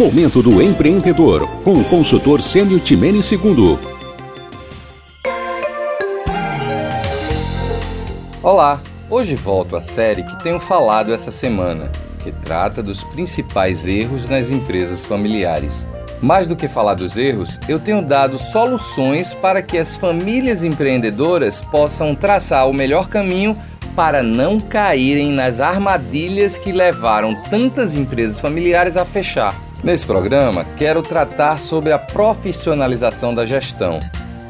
Momento do Empreendedor, com o consultor Sênio Timene II. Olá, hoje volto à série que tenho falado essa semana, que trata dos principais erros nas empresas familiares. Mais do que falar dos erros, eu tenho dado soluções para que as famílias empreendedoras possam traçar o melhor caminho para não caírem nas armadilhas que levaram tantas empresas familiares a fechar. Nesse programa, quero tratar sobre a profissionalização da gestão.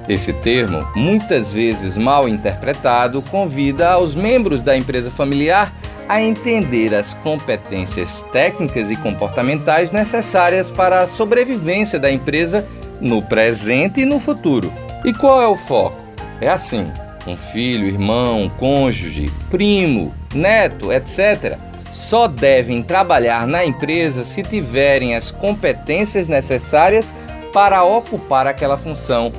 Esse termo, muitas vezes mal interpretado, convida aos membros da empresa familiar a entender as competências técnicas e comportamentais necessárias para a sobrevivência da empresa no presente e no futuro. E qual é o foco? É assim: um filho, irmão, cônjuge, primo, neto, etc., só devem trabalhar na empresa se tiverem as competências necessárias para ocupar aquela função.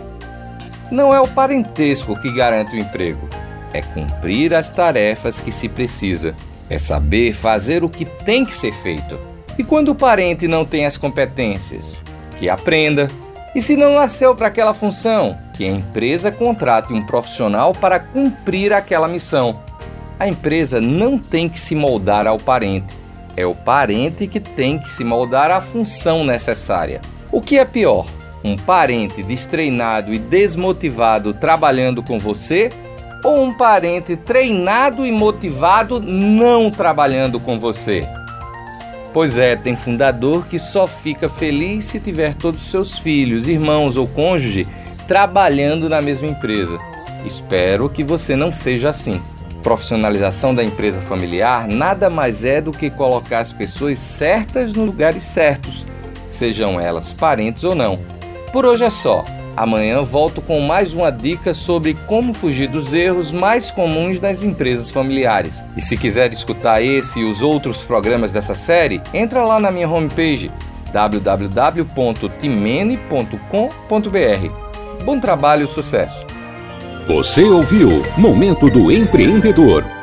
Não é o parentesco que garante o emprego, é cumprir as tarefas que se precisa. É saber fazer o que tem que ser feito. E quando o parente não tem as competências? Que aprenda. E se não nasceu para aquela função? Que a empresa contrate um profissional para cumprir aquela missão. A empresa não tem que se moldar ao parente, é o parente que tem que se moldar à função necessária. O que é pior? Um parente destreinado e desmotivado trabalhando com você ou um parente treinado e motivado não trabalhando com você? Pois é, tem fundador que só fica feliz se tiver todos seus filhos, irmãos ou cônjuge trabalhando na mesma empresa. Espero que você não seja assim. Profissionalização da empresa familiar nada mais é do que colocar as pessoas certas nos lugares certos, sejam elas parentes ou não. Por hoje é só. Amanhã volto com mais uma dica sobre como fugir dos erros mais comuns nas empresas familiares. E se quiser escutar esse e os outros programas dessa série, entra lá na minha homepage www.timene.com.br. Bom trabalho e sucesso! Você ouviu Momento do Empreendedor